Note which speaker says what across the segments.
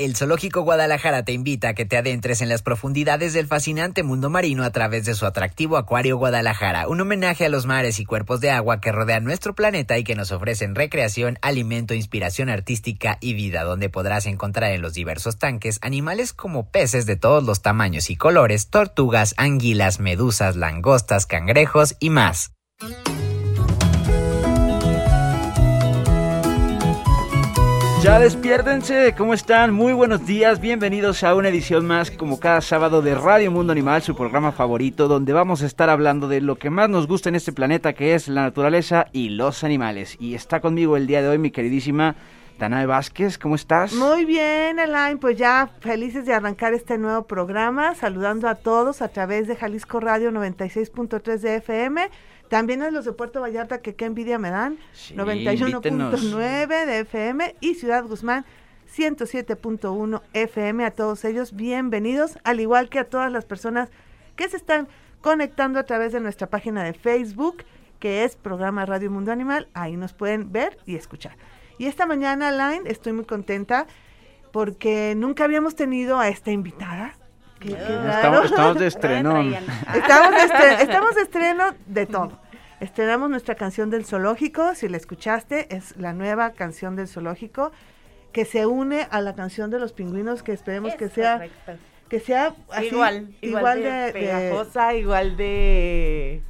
Speaker 1: El Zoológico Guadalajara te invita a que te adentres en las profundidades del fascinante mundo marino a través de su atractivo Acuario Guadalajara, un homenaje a los mares y cuerpos de agua que rodean nuestro planeta y que nos ofrecen recreación, alimento, inspiración artística y vida, donde podrás encontrar en los diversos tanques animales como peces de todos los tamaños y colores, tortugas, anguilas, medusas, langostas, cangrejos y más.
Speaker 2: Ya despiérdense, ¿cómo están? Muy buenos días, bienvenidos a una edición más como cada sábado de Radio Mundo Animal, su programa favorito, donde vamos a estar hablando de lo que más nos gusta en este planeta, que es la naturaleza y los animales. Y está conmigo el día de hoy mi queridísima Danae Vázquez, ¿cómo estás?
Speaker 3: Muy bien, Elaine, pues ya felices de arrancar este nuevo programa, saludando a todos a través de Jalisco Radio 96.3 de FM también es los de Puerto Vallarta, que qué envidia me dan. 91.9 de FM y Ciudad Guzmán 107.1 FM. A todos ellos, bienvenidos, al igual que a todas las personas que se están conectando a través de nuestra página de Facebook, que es Programa Radio Mundo Animal. Ahí nos pueden ver y escuchar. Y esta mañana, Line, estoy muy contenta porque nunca habíamos tenido a esta invitada
Speaker 2: estamos, de estreno.
Speaker 3: estamos, de estreno de todo. Estrenamos nuestra canción del zoológico, si la escuchaste, es la nueva canción del zoológico que se une a la canción de los pingüinos que esperemos que sea que sea
Speaker 4: igual, igual, de, pegajosa, igual de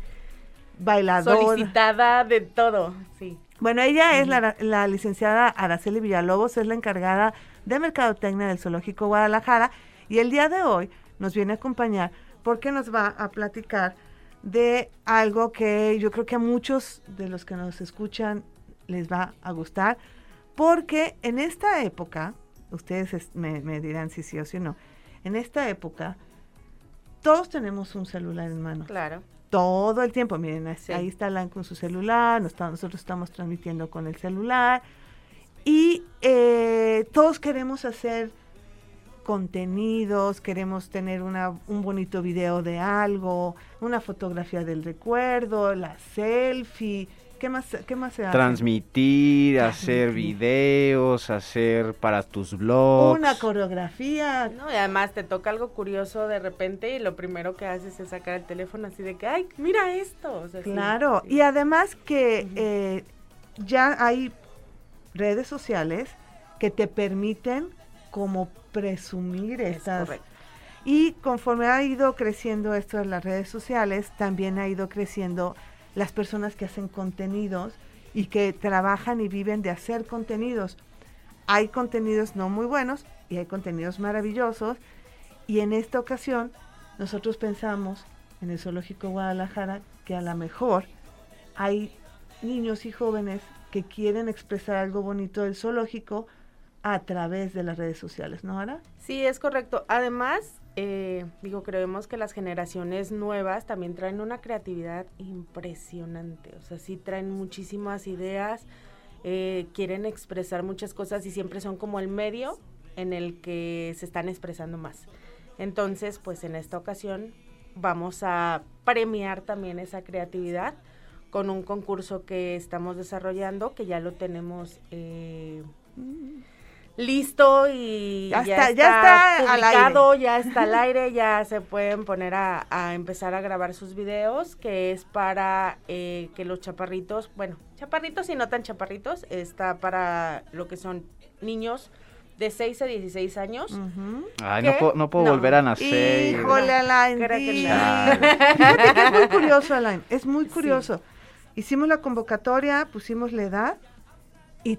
Speaker 3: bailadora,
Speaker 4: solicitada de todo, sí.
Speaker 3: Bueno, ella es la, la licenciada Araceli Villalobos, es la encargada de Mercadotecnia del Zoológico Guadalajara y el día de hoy nos viene a acompañar porque nos va a platicar de algo que yo creo que a muchos de los que nos escuchan les va a gustar, porque en esta época, ustedes me, dirán si sí o si no, en esta época todos tenemos un celular en mano.
Speaker 4: Claro.
Speaker 3: Todo el tiempo, miren, ahí está Lan con su celular, nosotros estamos transmitiendo con el celular y eh, todos queremos hacer contenidos, queremos tener una, un bonito video de algo, una fotografía del recuerdo, la selfie. ¿Qué más, qué más se hace?
Speaker 2: Transmitir, hacer videos, hacer para tus blogs.
Speaker 3: Una coreografía.
Speaker 4: No, y además te toca algo curioso de repente y lo primero que haces es sacar el teléfono así de que, ay, mira esto.
Speaker 3: claro, y además que eh, ya hay redes sociales que te permiten como presumir estas. Y conforme ha ido creciendo esto en las redes sociales, también ha ido creciendo las personas que hacen contenidos y que trabajan y viven de hacer contenidos. Hay contenidos no muy buenos y hay contenidos maravillosos. Y en esta ocasión nosotros pensamos en el Zoológico Guadalajara que a lo mejor hay niños y jóvenes que quieren expresar algo bonito del zoológico, a través de las redes sociales, ¿no, Ara?
Speaker 4: Sí, es correcto. Además, eh, digo, creemos que las generaciones nuevas también traen una creatividad impresionante. O sea, sí traen muchísimas ideas, eh, quieren expresar muchas cosas y siempre son como el medio en el que se están expresando más. Entonces, pues en esta ocasión vamos a premiar también esa creatividad con un concurso que estamos desarrollando, que ya lo tenemos eh, listo y ya, está, ya está publicado, ya está al aire, ya se pueden poner a, empezar a grabar sus videos, que es para eh, que los chaparritos, bueno, chaparritos y no tan chaparritos, está para lo que son niños de 6 a 16 años.
Speaker 2: Ay, no puedo, no puedo volver a nacer.
Speaker 3: Híjole, Alain. es muy curioso, Alain, es muy curioso. Hicimos la convocatoria, pusimos la edad y,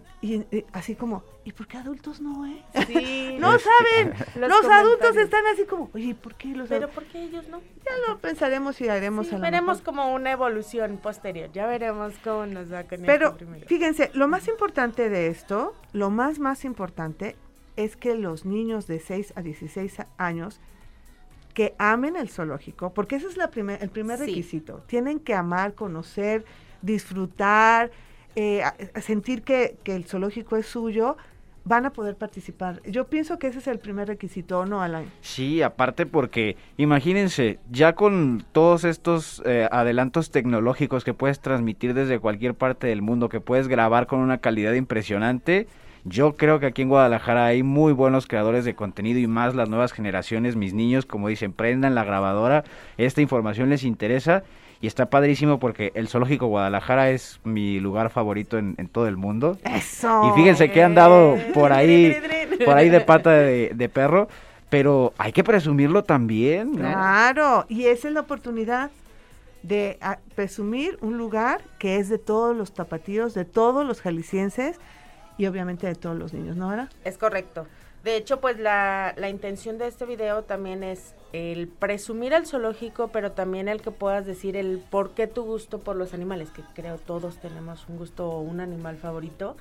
Speaker 3: así como, ¿y por qué adultos no, eh? Sí. no saben. Los, adultos están así como, oye, ¿por qué los
Speaker 4: Pero ¿por qué ellos no?
Speaker 3: Ya lo pensaremos y haremos sí,
Speaker 4: Veremos como una evolución posterior. Ya veremos cómo nos va con
Speaker 3: Pero fíjense, lo más importante de esto, lo más más importante es que los niños de 6 a 16 años que amen el zoológico, porque ese es la primer, el primer requisito. Tienen que amar, conocer, disfrutar, eh, sentir que, que, el zoológico es suyo, van a poder participar. Yo pienso que ese es el primer requisito, ¿no, Alain?
Speaker 2: Sí, aparte porque, imagínense, ya con todos estos eh, adelantos tecnológicos que puedes transmitir desde cualquier parte del mundo, que puedes grabar con una calidad impresionante, yo creo que aquí en Guadalajara hay muy buenos creadores de contenido y más las nuevas generaciones, mis niños, como dicen, prendan la grabadora, esta información les interesa y está padrísimo porque el Zoológico Guadalajara es mi lugar favorito en, todo el mundo.
Speaker 3: Eso.
Speaker 2: Y fíjense que han dado por ahí, por ahí de pata de, perro, pero hay que presumirlo también.
Speaker 3: Claro, y esa es la oportunidad de ah, presumir un lugar que es de todos los tapatíos, de todos los jaliscienses y obviamente de todos los niños, ¿no, Ara?
Speaker 4: Es correcto. De hecho, pues la, la intención de este video también es el presumir al zoológico, pero también el que puedas decir el por qué tu gusto por los animales, que creo todos tenemos un gusto o un animal favorito.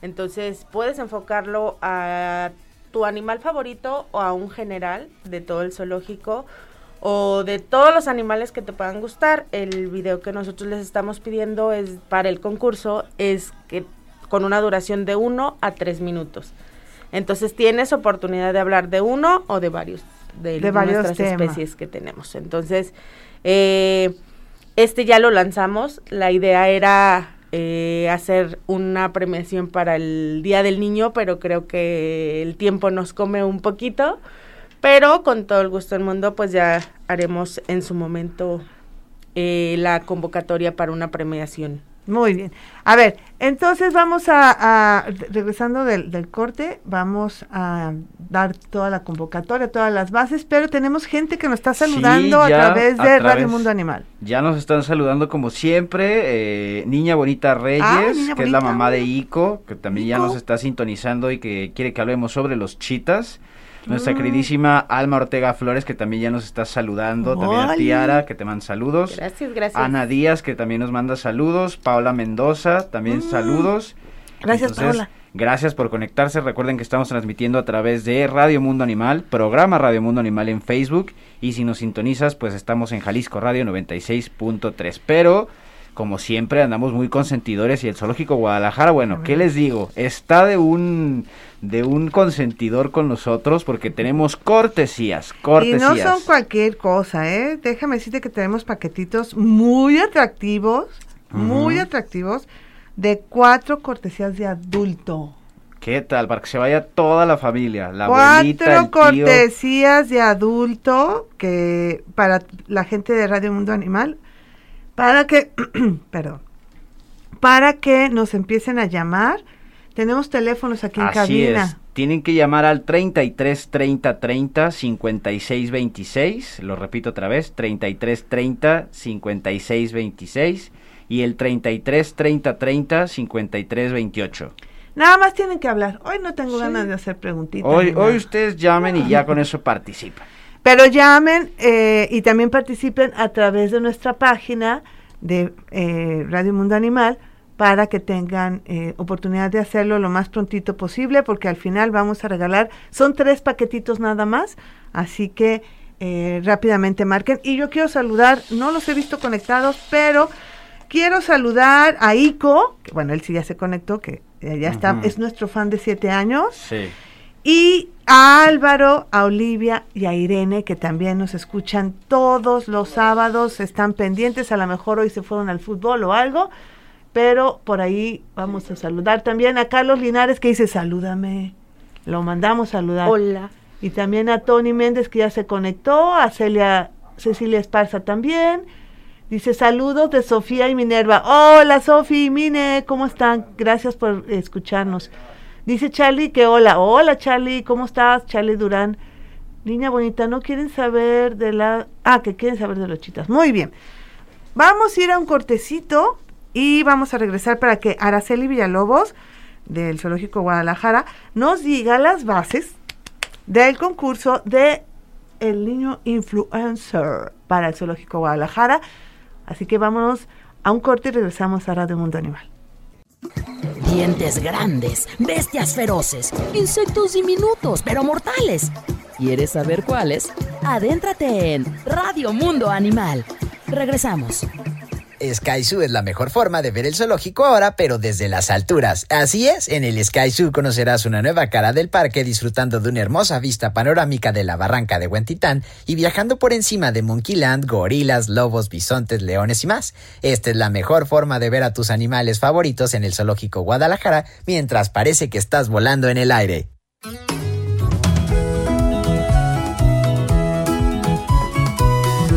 Speaker 4: Entonces, puedes enfocarlo a tu animal favorito o a un general de todo el zoológico o de todos los animales que te puedan gustar. El video que nosotros les estamos pidiendo es para el concurso es que con una duración de uno a tres minutos. Entonces tienes oportunidad de hablar de uno o de varios de, de nuestras especies que tenemos. Entonces, eh, este ya lo lanzamos. La idea era eh, hacer una premiación para el Día del Niño, pero creo que el tiempo nos come un poquito. Pero con todo el gusto del mundo, pues ya haremos en su momento eh, la convocatoria para una premiación.
Speaker 3: Muy bien. A ver, entonces vamos a, regresando del, corte, vamos a dar toda la convocatoria, todas las bases, pero tenemos gente que nos está saludando a través de Radio Mundo Animal.
Speaker 2: Ya nos están saludando como siempre, eh, Niña Bonita Reyes, ah, que es la mamá de Ico, que también ya nos está sintonizando y que quiere que hablemos sobre los chitas. Nuestra mm. queridísima Alma Ortega Flores, que también ya nos está saludando. También a Tiara, que te manda saludos.
Speaker 4: Gracias, gracias.
Speaker 2: Ana Díaz, que también nos manda saludos. Paula Mendoza, también mm. saludos.
Speaker 3: Gracias, Paula.
Speaker 2: Gracias por conectarse. Recuerden que estamos transmitiendo a través de Radio Mundo Animal, programa Radio Mundo Animal en Facebook. Y si nos sintonizas, pues estamos en Jalisco Radio 96.3. Pero como siempre andamos muy consentidores y el zoológico Guadalajara, bueno, ¿qué les digo? Está de un de un consentidor con nosotros porque tenemos cortesías, cortesías.
Speaker 3: Y no son cualquier cosa, ¿eh? Déjame decirte que tenemos paquetitos muy atractivos, muy atractivos, de cuatro cortesías de adulto.
Speaker 2: ¿Qué tal? Para que se vaya toda la familia, la
Speaker 3: Cuatro abuelita, el cortesías de adulto que para la gente de Radio Mundo Animal para que, perdón, para que nos empiecen a llamar. Tenemos teléfonos aquí en Así cabina. Es.
Speaker 2: Tienen que llamar al 33 30 30 56 26. Lo repito otra vez: 33 30 56 26 y el 33 30 30 53 28.
Speaker 3: Nada más tienen que hablar. Hoy no tengo ganas de hacer preguntitas.
Speaker 2: Hoy, hoy ustedes llamen y ya con eso participan.
Speaker 3: Pero llamen eh, y también participen a través de nuestra página de eh, Radio Mundo Animal para que tengan eh, oportunidad de hacerlo lo más prontito posible, porque al final vamos a regalar, son tres paquetitos nada más, así que rápidamente marquen. Y yo quiero saludar, no los he visto conectados, pero quiero saludar a Ico, que bueno, él sí ya se conectó, que ya está, es nuestro fan de siete años.
Speaker 2: Sí.
Speaker 3: Y a Álvaro, a Olivia y a Irene, que también nos escuchan todos los sábados, están pendientes, a lo mejor hoy se fueron al fútbol o algo, pero por ahí vamos a saludar también a Carlos Linares que dice salúdame, lo mandamos saludar.
Speaker 4: Hola.
Speaker 3: Y también a Tony Méndez que ya se conectó, a Celia, Cecilia Esparza también. Dice saludos de Sofía y Minerva. Hola Sofía y Mine, ¿cómo están? Gracias por escucharnos. Dice Charlie que hola, hola Charlie, ¿cómo estás? Charlie Durán. Niña bonita, no quieren saber de la... Ah, que quieren saber de los chitas. Muy bien. Vamos a ir a un cortecito y vamos a regresar para que Araceli Villalobos del Zoológico Guadalajara nos diga las bases del concurso de el niño influencer para el Zoológico Guadalajara. Así que vámonos a un corte y regresamos a Radio Mundo Animal.
Speaker 5: Dientes grandes, bestias feroces, insectos diminutos pero mortales. ¿Quieres saber cuáles? Adéntrate en Radio Mundo Animal. Regresamos.
Speaker 1: Sky Zoo es la mejor forma de ver el zoológico ahora, pero desde las alturas. Así es, en el Sky Zoo conocerás una nueva cara del parque disfrutando de una hermosa vista panorámica de la barranca de Huentitán y viajando por encima de Monkeyland, gorilas, lobos, bisontes, leones y más. Esta es la mejor forma de ver a tus animales favoritos en el zoológico Guadalajara mientras parece que estás volando en el aire.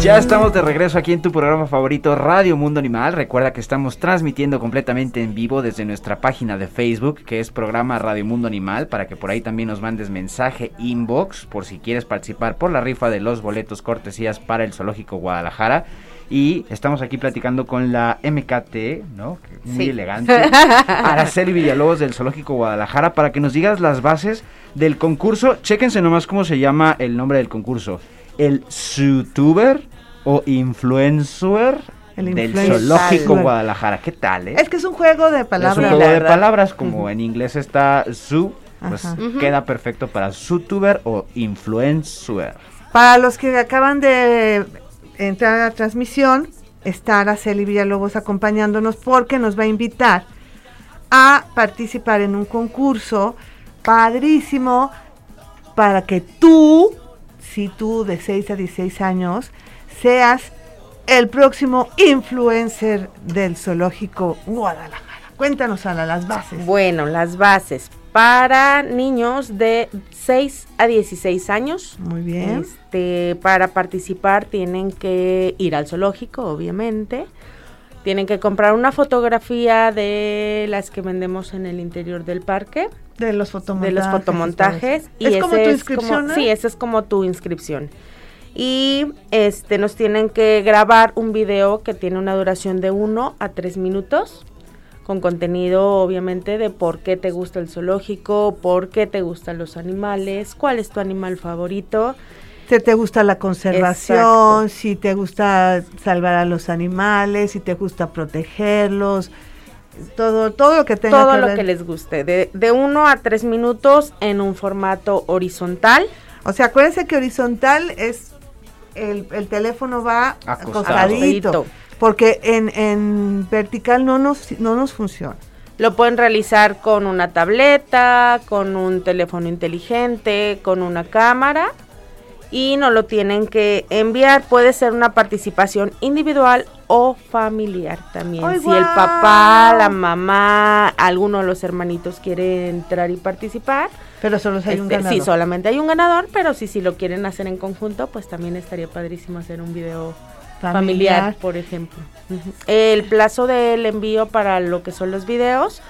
Speaker 2: Ya estamos de regreso aquí en tu programa favorito Radio Mundo Animal. Recuerda que estamos transmitiendo completamente en vivo desde nuestra página de Facebook, que es programa Radio Mundo Animal, para que por ahí también nos mandes mensaje inbox por si quieres participar por la rifa de los boletos cortesías para el Zoológico Guadalajara. Y estamos aquí platicando con la MKT, ¿no? Muy elegante. Araceli Villalobos del Zoológico Guadalajara para que nos digas las bases del concurso. Chéquense nomás cómo se llama el nombre del concurso. El YouTuber o influencer del Zoológico Guadalajara. ¿Qué tal, eh?
Speaker 3: Es que es un juego de palabras.
Speaker 2: Es un juego de palabras, como en inglés está su, pues queda perfecto para YouTuber o influencer.
Speaker 3: Para los que acaban de entrar a la transmisión, está Araceli Villalobos acompañándonos porque nos va a invitar a participar en un concurso padrísimo para que tú, si tú de 6 a 16 años, seas el próximo influencer del zoológico Guadalajara. Cuéntanos, Ana, las bases.
Speaker 4: Bueno, las bases para niños de 6 a 16 años.
Speaker 3: Muy bien.
Speaker 4: Este, para participar tienen que ir al zoológico, obviamente. Tienen que comprar una fotografía de las que vendemos en el interior del parque.
Speaker 3: De los fotomontajes.
Speaker 4: De los fotomontajes.
Speaker 3: Y ¿Es como tu inscripción?
Speaker 4: sí, esa es como tu inscripción y este nos tienen que grabar un video que tiene una duración de 1 a 3 minutos con contenido obviamente de por qué te gusta el zoológico, por qué te gustan los animales, cuál es tu animal favorito.
Speaker 3: Si te gusta la conservación, si te gusta salvar a los animales, si te gusta protegerlos, todo, todo lo que tenga
Speaker 4: todo lo que les guste, de, de uno a tres minutos en un formato horizontal.
Speaker 3: O sea, acuérdense que horizontal es el, teléfono va acostadito, porque en, en vertical no nos, no nos funciona.
Speaker 4: Lo pueden realizar con una tableta, con un teléfono inteligente, con una cámara y no lo tienen que enviar. Puede ser una participación individual o familiar también. si el papá, la mamá, alguno de los hermanitos quiere entrar y participar,
Speaker 3: pero solo hay un este, ganador.
Speaker 4: Sí, solamente hay un ganador, pero si, si lo quieren hacer en conjunto, pues también estaría padrísimo hacer un video familiar, por ejemplo. El plazo del envío para lo que son los videos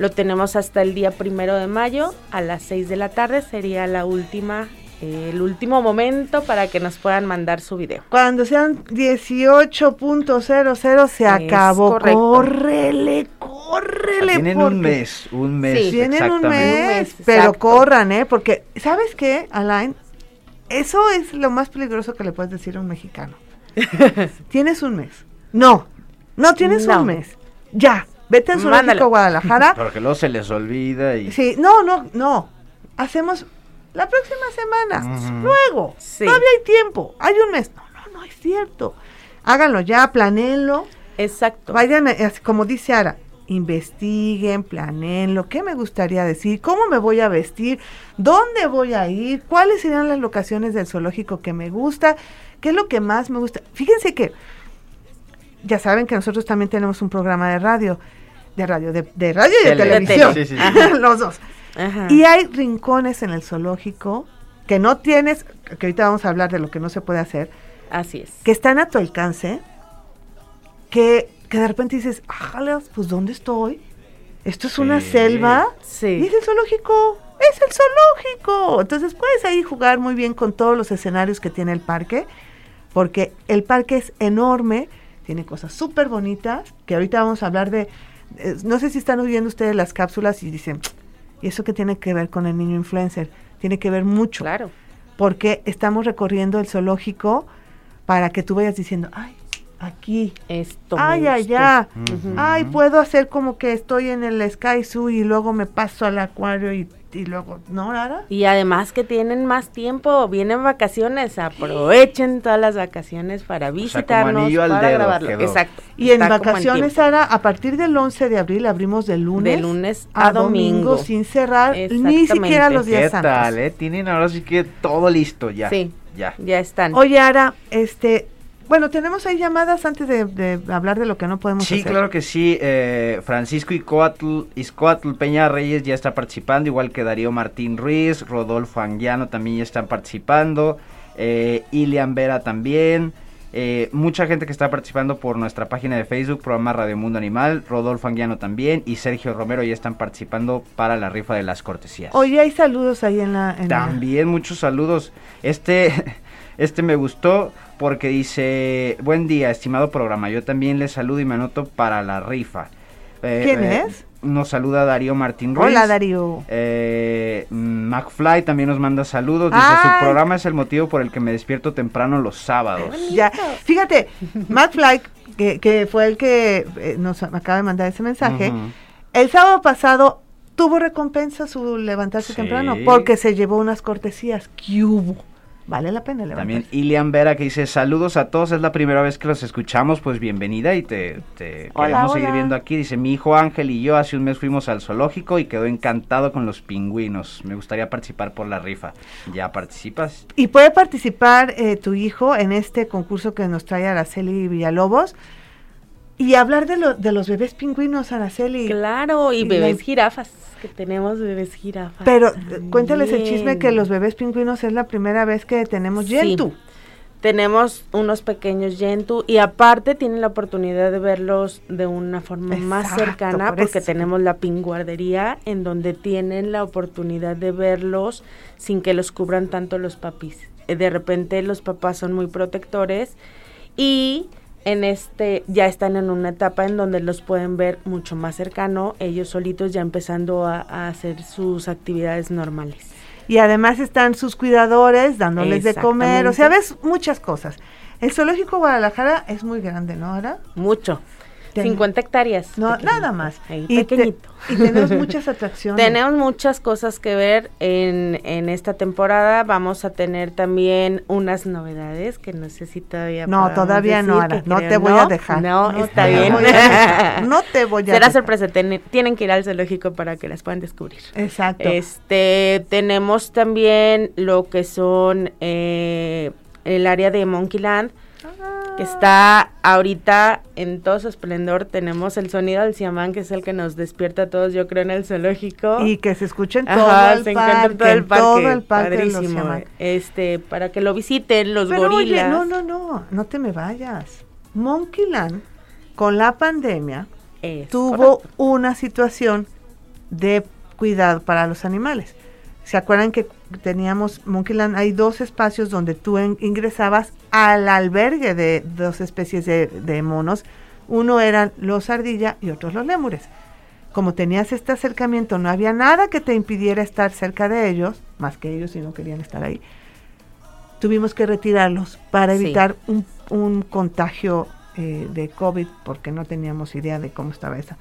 Speaker 4: lo tenemos hasta el día primero de mayo a las 6 de la tarde, sería la última el último momento para que nos puedan mandar su video.
Speaker 3: Cuando sean 18.00 se acabó. Córrele, córrele.
Speaker 2: tienen un mes, un mes.
Speaker 3: tienen un mes, pero corran, ¿eh? Porque, ¿sabes qué, Alain? Eso es lo más peligroso que le puedes decir a un mexicano. tienes un mes. No, no tienes un mes. Ya, vete al zoológico Guadalajara.
Speaker 2: Porque luego se les olvida y...
Speaker 3: Sí, no, no, no. Hacemos la próxima semana, luego, todavía hay tiempo, hay un mes. No, no, no es cierto. Háganlo ya, planeenlo.
Speaker 4: Exacto.
Speaker 3: Vayan, como dice Ara, investiguen, planeenlo, qué me gustaría decir, cómo me voy a vestir, dónde voy a ir, cuáles serían las locaciones del zoológico que me gusta, qué es lo que más me gusta. Fíjense que ya saben que nosotros también tenemos un programa de radio, de radio, de, radio y de, televisión, los dos. Y hay rincones en el zoológico que no tienes, que ahorita vamos a hablar de lo que no se puede hacer.
Speaker 4: Así es.
Speaker 3: Que están a tu alcance, que, que de repente dices, pues ¿dónde estoy? Esto es una selva.
Speaker 4: Sí.
Speaker 3: Y es el zoológico. Es el zoológico. Entonces puedes ahí jugar muy bien con todos los escenarios que tiene el parque, porque el parque es enorme, tiene cosas súper bonitas, que ahorita vamos a hablar de, eh, no sé si están oyendo ustedes las cápsulas y dicen, ¿Y eso qué tiene que ver con el niño influencer? Tiene que ver mucho.
Speaker 4: Claro.
Speaker 3: Porque estamos recorriendo el zoológico para que tú vayas diciendo, ay, aquí.
Speaker 4: Esto.
Speaker 3: Ay, allá. Ay, puedo hacer como que estoy en el Sky Zoo y luego me paso al acuario y y luego, ¿no, Ara?
Speaker 4: Y además que tienen más tiempo, vienen vacaciones, aprovechen todas las vacaciones para visitarnos, para grabarlo. Exacto.
Speaker 3: Y en vacaciones, Ara, a partir del 11 de abril abrimos de lunes,
Speaker 4: de lunes a, domingo.
Speaker 3: sin cerrar ni siquiera los días
Speaker 2: ¿Qué tal, eh? Tienen ahora sí que todo listo ya.
Speaker 4: Sí. Ya. Ya están.
Speaker 3: Oye, Ara, este, bueno, tenemos ahí llamadas antes de, hablar de lo que no podemos
Speaker 2: sí,
Speaker 3: hacer.
Speaker 2: Sí, claro que sí. Eh, Francisco Iscoatl, Peña Reyes ya está participando, igual que Darío Martín Ruiz, Rodolfo Anguiano también ya están participando, eh, Ilian Vera también. Eh, mucha gente que está participando por nuestra página de Facebook, programa Radio Mundo Animal, Rodolfo Anguiano también y Sergio Romero ya están participando para la rifa de las cortesías.
Speaker 3: Oye, hay saludos ahí en la...
Speaker 2: también muchos saludos. Este, este me gustó porque dice, buen día, estimado programa, yo también les saludo y me anoto para la rifa.
Speaker 3: Eh, ¿Quién eh, es?
Speaker 2: Nos saluda Darío Martín Ruiz.
Speaker 3: Hola Darío.
Speaker 2: Eh, McFly también nos manda saludos. Dice, su programa es el motivo por el que me despierto temprano los sábados.
Speaker 3: Ya, fíjate, McFly, que, que fue el que eh, nos acaba de mandar ese mensaje, el sábado pasado tuvo recompensa su levantarse temprano porque se llevó unas cortesías. ¿Qué hubo? Vale la pena levantarse.
Speaker 2: También Ilian Vera que dice, saludos a todos, es la primera vez que los escuchamos, pues bienvenida y te, queremos seguir viendo aquí. Dice, mi hijo Ángel y yo hace un mes fuimos al zoológico y quedó encantado con los pingüinos. Me gustaría participar por la rifa. ¿Ya participas?
Speaker 3: Y puede participar eh, tu hijo en este concurso que nos trae Araceli Villalobos. Y hablar de, lo, de los bebés pingüinos, Araceli.
Speaker 4: Claro, y, bebés jirafas, que tenemos bebés jirafas.
Speaker 3: Pero cuéntales el chisme que los bebés pingüinos es la primera vez que tenemos yentu.
Speaker 4: Tenemos unos pequeños yentu y aparte tienen la oportunidad de verlos de una forma más cercana porque tenemos la pinguardería en donde tienen la oportunidad de verlos sin que los cubran tanto los papis. De repente los papás son muy protectores y en este ya están en una etapa en donde los pueden ver mucho más cercano, ellos solitos ya empezando a, hacer sus actividades normales.
Speaker 3: Y además están sus cuidadores dándoles de comer, o sea, ves muchas cosas. El zoológico Guadalajara es muy grande, ¿no? Ahora.
Speaker 4: Mucho. 50 hectáreas.
Speaker 3: No, nada más. y pequeñito. y tenemos muchas atracciones.
Speaker 4: tenemos muchas cosas que ver en, en esta temporada. Vamos a tener también unas novedades que no sé si todavía.
Speaker 3: No, todavía no, No te voy a dejar.
Speaker 4: No, está bien.
Speaker 3: no te voy a
Speaker 4: Será sorpresa. tienen que ir al zoológico para que las puedan descubrir.
Speaker 3: Exacto.
Speaker 4: Este, tenemos también lo que son eh, el área de Monkeyland que está ahorita en todo su esplendor. Tenemos el sonido del siamán, que es el que nos despierta a todos, yo creo, en el zoológico.
Speaker 3: Y que se escuchen todo, el, parque, todo el parque. Todo el parque.
Speaker 4: Padrísimo. Este, para que lo visiten, los gorilas.
Speaker 3: no, no, no, no te me vayas. Monkeyland, con la pandemia, tuvo una situación de cuidado para los animales. ¿Se acuerdan que teníamos Monkeyland? Hay dos espacios donde tú ingresabas al albergue de dos especies de, monos. Uno eran los ardilla y otros los lémures. Como tenías este acercamiento, no había nada que te impidiera estar cerca de ellos, más que ellos si no querían estar ahí. Tuvimos que retirarlos para evitar un, contagio eh, de COVID porque no teníamos idea de cómo estaba esa.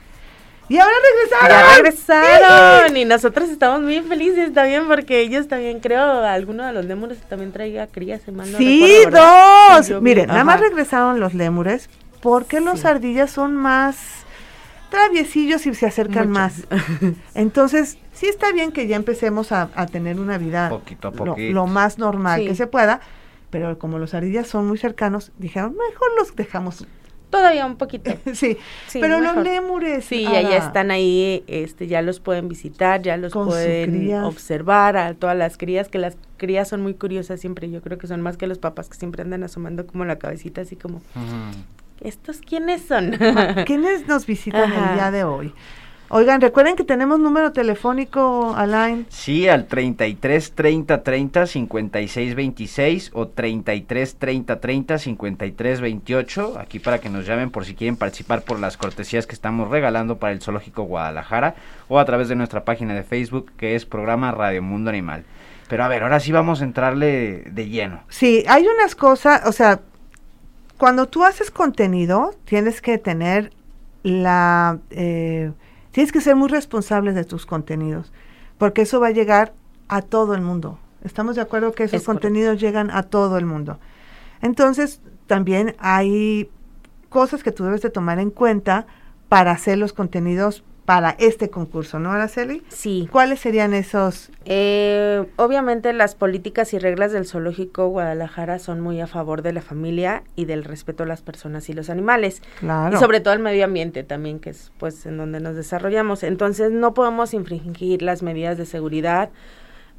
Speaker 3: Y ahora regresaron.
Speaker 4: Ya regresaron. y nosotros estamos muy felices también porque ellos también, creo, alguno de los lémures también traiga crías.
Speaker 3: sí, dos. Miren, nada más regresaron los lémures porque los ardillas son más traviesillos y se acercan más. Entonces, sí está bien que ya empecemos a, tener una vida
Speaker 2: poquito
Speaker 3: lo, más normal que se pueda, pero como los ardillas son muy cercanos, dijeron, mejor los dejamos
Speaker 4: Todavía un poquito.
Speaker 3: sí, pero los lémures.
Speaker 4: Sí, ya, están ahí, este, ya los pueden visitar, ya los pueden observar a todas las crías, que las crías son muy curiosas siempre, yo creo que son más que los papás que siempre andan asomando como la cabecita así como, ¿estos quiénes son?
Speaker 3: ¿Quiénes nos visitan el día de hoy? Oigan, recuerden que tenemos número telefónico, Alain.
Speaker 2: Sí, al 33 30 30 56 26 o 33 30 30 53 28. Aquí para que nos llamen por si quieren participar por las cortesías que estamos regalando para el Zoológico Guadalajara o a través de nuestra página de Facebook que es programa Radio Mundo Animal. Pero a ver, ahora sí vamos a entrarle de lleno.
Speaker 3: Sí, hay unas cosas, o sea, cuando tú haces contenido, tienes que tener la... Eh, Tienes que ser muy responsable de tus contenidos, porque eso va a llegar a todo el mundo. Estamos de acuerdo que esos contenidos llegan a todo el mundo. Entonces, también hay cosas que tú debes de tomar en cuenta para hacer los contenidos para este concurso, ¿no, Araceli?
Speaker 4: Sí.
Speaker 3: ¿Cuáles serían esos?
Speaker 4: Eh, obviamente las políticas y reglas del Zoológico Guadalajara son muy a favor de la familia y del respeto a las personas y los animales.
Speaker 3: Claro.
Speaker 4: Y sobre todo el medio ambiente también, que es pues en donde nos desarrollamos. Entonces no podemos infringir las medidas de seguridad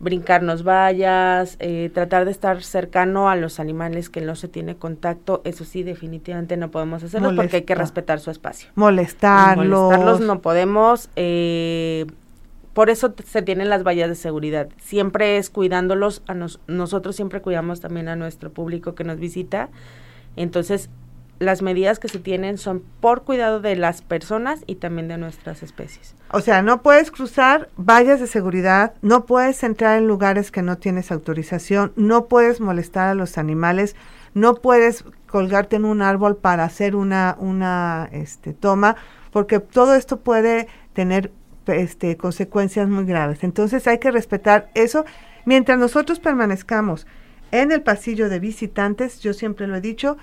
Speaker 4: brincarnos vallas, eh, tratar de estar cercano a los animales que no se tiene contacto, eso sí, definitivamente no podemos hacerlo porque hay que respetar su espacio.
Speaker 3: Molestarlos.
Speaker 4: Molestarlos no podemos, eh, por eso se tienen las vallas de seguridad. Siempre es cuidándolos, a nosotros siempre cuidamos también a nuestro público que nos visita. Entonces, las medidas que se tienen son por cuidado de las personas y también de nuestras especies.
Speaker 3: O sea, no puedes cruzar vallas de seguridad, no puedes entrar en lugares que no tienes autorización, no puedes molestar a los animales, no puedes colgarte en un árbol para hacer una, una este, toma, porque todo esto puede tener este, consecuencias muy graves. Entonces hay que respetar eso. Mientras nosotros permanezcamos en el pasillo de visitantes, yo siempre lo he dicho,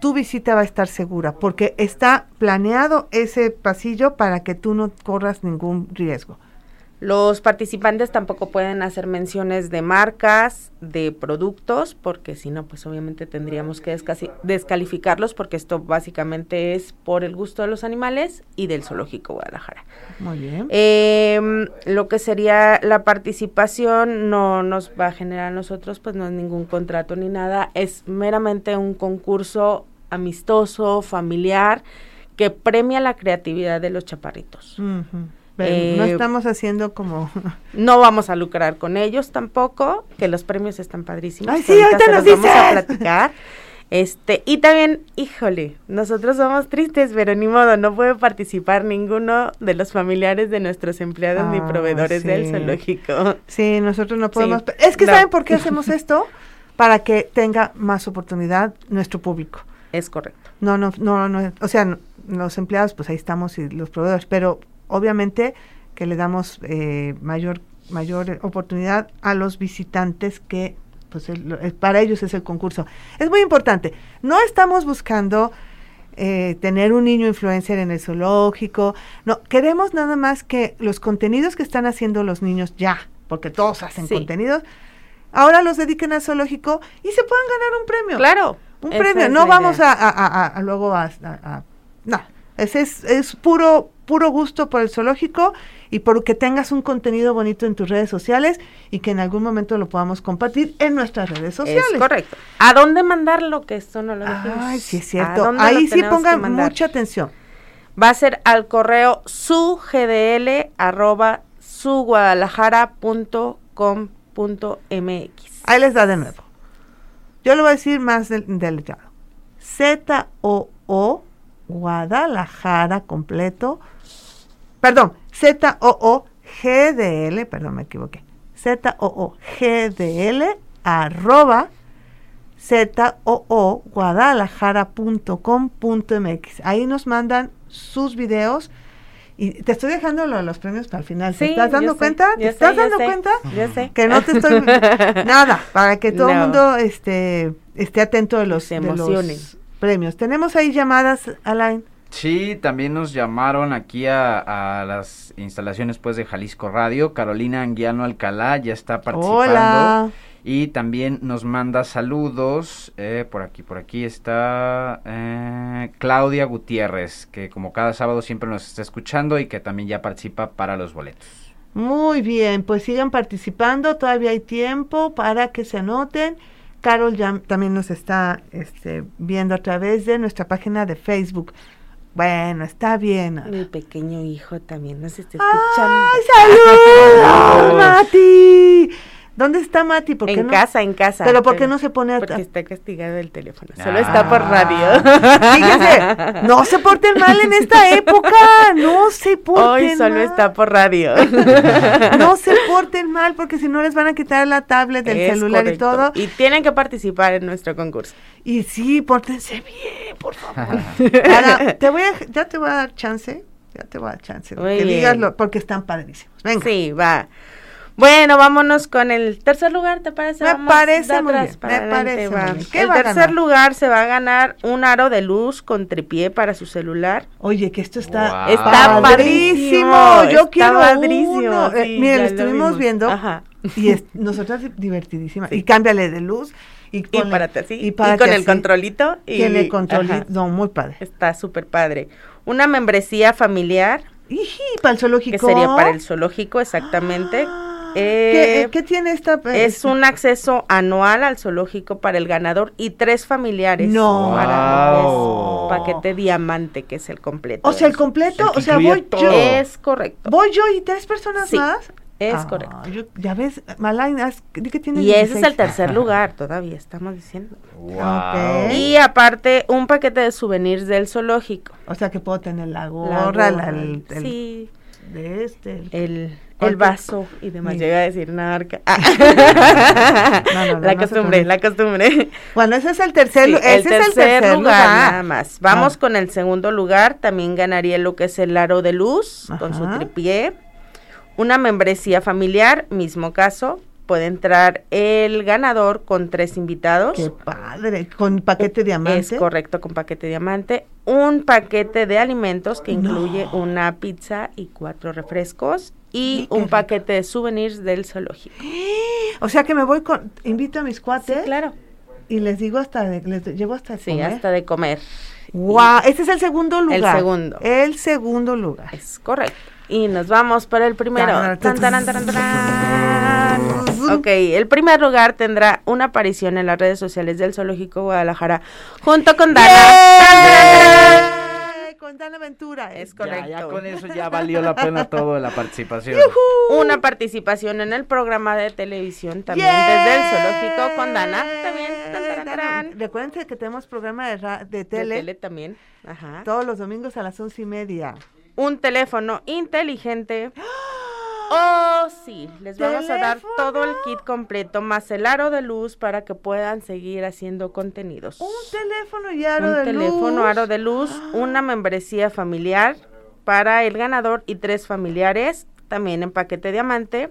Speaker 3: tu visita va a estar segura, porque está planeado ese pasillo para que tú no corras ningún riesgo.
Speaker 4: Los participantes tampoco pueden hacer menciones de marcas, de productos, porque si no, pues obviamente tendríamos que descalificarlos, porque esto básicamente es por el gusto de los animales y del zoológico Guadalajara.
Speaker 3: Muy bien.
Speaker 4: Em, lo que sería la participación no nos va a generar a nosotros, pues no es ningún contrato ni nada, es meramente un concurso amistoso, familiar, que premia la creatividad de los chaparritos.
Speaker 3: Eh, estamos haciendo como...
Speaker 4: no vamos a lucrar con ellos tampoco, que los premios están padrísimos.
Speaker 3: Ay, sí, ahorita, nos vamos
Speaker 4: a platicar. Este, y también, híjole, nosotros somos tristes, pero ni modo, no puede participar ninguno de los familiares de nuestros empleados ni ah, proveedores del zoológico.
Speaker 3: Sí, nosotros no podemos. es que ¿saben por qué hacemos esto? Para que tenga más oportunidad nuestro público.
Speaker 4: Es correcto.
Speaker 3: No, no, no, no, o sea, los empleados, pues ahí estamos y los proveedores, pero obviamente que le damos eh, mayor, mayor oportunidad a los visitantes que, pues para ellos es el concurso. Es muy importante. No estamos buscando eh, tener un niño influencer en el zoológico, no, queremos nada más que los contenidos que están haciendo los niños ya, porque todos hacen contenidos, ahora los dediquen al zoológico y se puedan ganar un premio.
Speaker 4: Claro.
Speaker 3: Un premio, no vamos a, a, luego a, no, es, es, es, puro, puro gusto por el zoológico y por que tengas un contenido bonito en tus redes sociales y que en algún momento lo podamos compartir en nuestras redes sociales.
Speaker 4: Es correcto. ¿A dónde mandarlo? Que esto no lo
Speaker 3: Ay, sí es cierto. Ahí sí pongan mucha atención.
Speaker 4: Va a ser al correo sugdl arroba suguadalajara.com.mx.
Speaker 3: Ahí les da de nuevo. Yo lo voy a decir más deletreado. Z-O-O, Guadalajara completo. Perdón, Z-O-O-G-D-L, perdón, me equivoqué. Z-O-O-G-D-L, arroba Z-O-O, guadalajara.com.mx. Ahí nos mandan sus videos y te estoy dejando los premios para el final. ¿Te estás dando cuenta? ¿Te estás dando cuenta?
Speaker 4: Yo sé.
Speaker 3: Que no te estoy... nada, para que todo el mundo esté, esté atento de los, de los premios. ¿Tenemos ahí llamadas, Alain?
Speaker 2: Sí, también nos llamaron aquí a, las instalaciones pues de Jalisco Radio. Carolina Anguiano Alcalá ya está participando.
Speaker 3: Hola.
Speaker 2: Y también nos manda saludos, eh, por aquí, por aquí está eh, Claudia Gutiérrez, que como cada sábado siempre nos está escuchando y que también ya participa para los boletos.
Speaker 3: Muy bien, pues sigan participando, todavía hay tiempo para que se anoten. Carol ya también nos está este, viendo a través de nuestra página de Facebook. Bueno, está bien.
Speaker 4: Mi pequeño hijo también nos está escuchando.
Speaker 3: ¡Ay, saludos, Mati! ¿Dónde está Mati?
Speaker 4: ¿Por en casa, en casa.
Speaker 3: ¿Pero por qué no se pone a...
Speaker 4: Porque está castigado el teléfono. Solo está por radio.
Speaker 3: Fíjese, no se porten mal en esta época. No se porten
Speaker 4: Hoy solo está por radio.
Speaker 3: no se porten mal porque si no les van a quitar la tablet del celular y todo.
Speaker 4: Y tienen que participar en nuestro concurso.
Speaker 3: Y sí, pórtense bien, por favor. Ahora, te voy a, ya te voy a dar chance. Ya te voy a dar chance. que digas porque están padrísimos. Venga.
Speaker 4: Sí, va. Bueno, vámonos con el tercer lugar, ¿te parece?
Speaker 3: Me
Speaker 4: Vamos
Speaker 3: parece muy bien, me
Speaker 4: adelante,
Speaker 3: parece
Speaker 4: va.
Speaker 3: muy bien. ¿Qué
Speaker 4: El
Speaker 3: va a
Speaker 4: tercer
Speaker 3: ganar?
Speaker 4: lugar se va a ganar un aro de luz con tripié para su celular.
Speaker 3: Oye, que esto está
Speaker 2: Wow.
Speaker 4: Está
Speaker 3: padrísimo. Yo
Speaker 4: está
Speaker 3: quiero
Speaker 4: padrísimo,
Speaker 3: uno. Eh,
Speaker 4: sí,
Speaker 3: mira,
Speaker 4: ya
Speaker 3: lo estuvimos
Speaker 4: vimos.
Speaker 3: viendo
Speaker 4: Ajá.
Speaker 3: y es, nosotras divertidísima. Y cámbiale de luz y,
Speaker 4: Y párate así, y,
Speaker 3: párate
Speaker 4: con el
Speaker 3: así.
Speaker 4: controlito. Y,
Speaker 3: Tiene control.
Speaker 4: ajá,
Speaker 3: No, muy padre.
Speaker 4: Está súper padre. Una membresía familiar,
Speaker 3: Iji, para el zoológico.
Speaker 4: que sería para el zoológico, exactamente.
Speaker 3: Ah,
Speaker 4: Eh,
Speaker 3: ¿Qué, qué tiene esta? eh,
Speaker 4: Es un acceso anual al zoológico para el ganador y tres familiares.
Speaker 3: No.
Speaker 4: Para
Speaker 2: Wow.
Speaker 4: paquete diamante, que es el completo.
Speaker 3: O sea, el completo, o sea, voy
Speaker 2: todo.
Speaker 3: yo.
Speaker 4: Es correcto.
Speaker 3: Voy yo y tres personas
Speaker 4: Sí,
Speaker 3: más.
Speaker 4: Es
Speaker 3: Ah,
Speaker 4: correcto.
Speaker 3: yo- ya ves, Malaina, que tiene
Speaker 4: Y ese es
Speaker 3: 16.
Speaker 4: el tercer lugar, todavía estamos diciendo.
Speaker 2: Wow.
Speaker 4: Y aparte, un paquete de souvenirs del zoológico.
Speaker 3: O sea, que puedo tener la
Speaker 4: La
Speaker 3: gorra, la, el, el-
Speaker 4: sí,
Speaker 3: de este. el-
Speaker 4: el,
Speaker 3: ¿Cuál
Speaker 4: el vaso y demás.
Speaker 3: Mira.
Speaker 4: Llega a decir narca. Ah.
Speaker 3: No, no, no,
Speaker 4: la costumbre, la costumbre.
Speaker 3: Bueno, ese es el tercer,
Speaker 4: Sí,
Speaker 3: ese es el tercer lugar.
Speaker 4: nada más. Vamos con el segundo lugar. También ganaría lo que es el aro de luz con su tripié. Una membresía familiar, mismo caso. Puede entrar el ganador con tres invitados.
Speaker 3: Qué padre, con paquete diamante.
Speaker 4: Es correcto, con paquete diamante. Un paquete de alimentos que
Speaker 3: No.
Speaker 4: incluye una pizza y cuatro refrescos. Y
Speaker 3: Sí,
Speaker 4: un paquete de souvenirs del zoológico.
Speaker 3: O sea que me voy con, invito a mis
Speaker 4: Sí,
Speaker 3: cuates
Speaker 4: claro.
Speaker 3: y les digo hasta, de- les llevo hasta de
Speaker 4: Sí,
Speaker 3: comer.
Speaker 4: hasta de comer.
Speaker 3: Wow, este es el segundo lugar.
Speaker 4: segundo.
Speaker 3: El segundo lugar.
Speaker 4: Es correcto. Y nos vamos para el primero. Tan, taran, taran. Ok, el primer lugar tendrá una aparición en las redes sociales del Zoológico Guadalajara junto con Dana.
Speaker 3: Con Dana Ventura.
Speaker 4: Es correcto.
Speaker 2: ya con eso ya valió la pena todo la participación.
Speaker 4: Una participación en el programa de televisión también
Speaker 3: ¡Yay!
Speaker 4: desde el Zoológico con Dana. También. tan, taran.
Speaker 3: Recuerden que tenemos programa de, ra- de
Speaker 4: De
Speaker 3: tele,
Speaker 4: tele también. Ajá.
Speaker 3: todos los domingos a las once y media.
Speaker 4: Un teléfono inteligente. Oh, sí, les vamos a dar
Speaker 3: ¿Teléfono?
Speaker 4: todo el kit completo, más el aro de luz para que puedan seguir haciendo contenidos.
Speaker 3: Un teléfono y aro
Speaker 4: Un
Speaker 3: de
Speaker 4: teléfono,
Speaker 3: luz.
Speaker 4: aro de luz, una membresía familiar para el ganador y tres familiares, también en paquete diamante.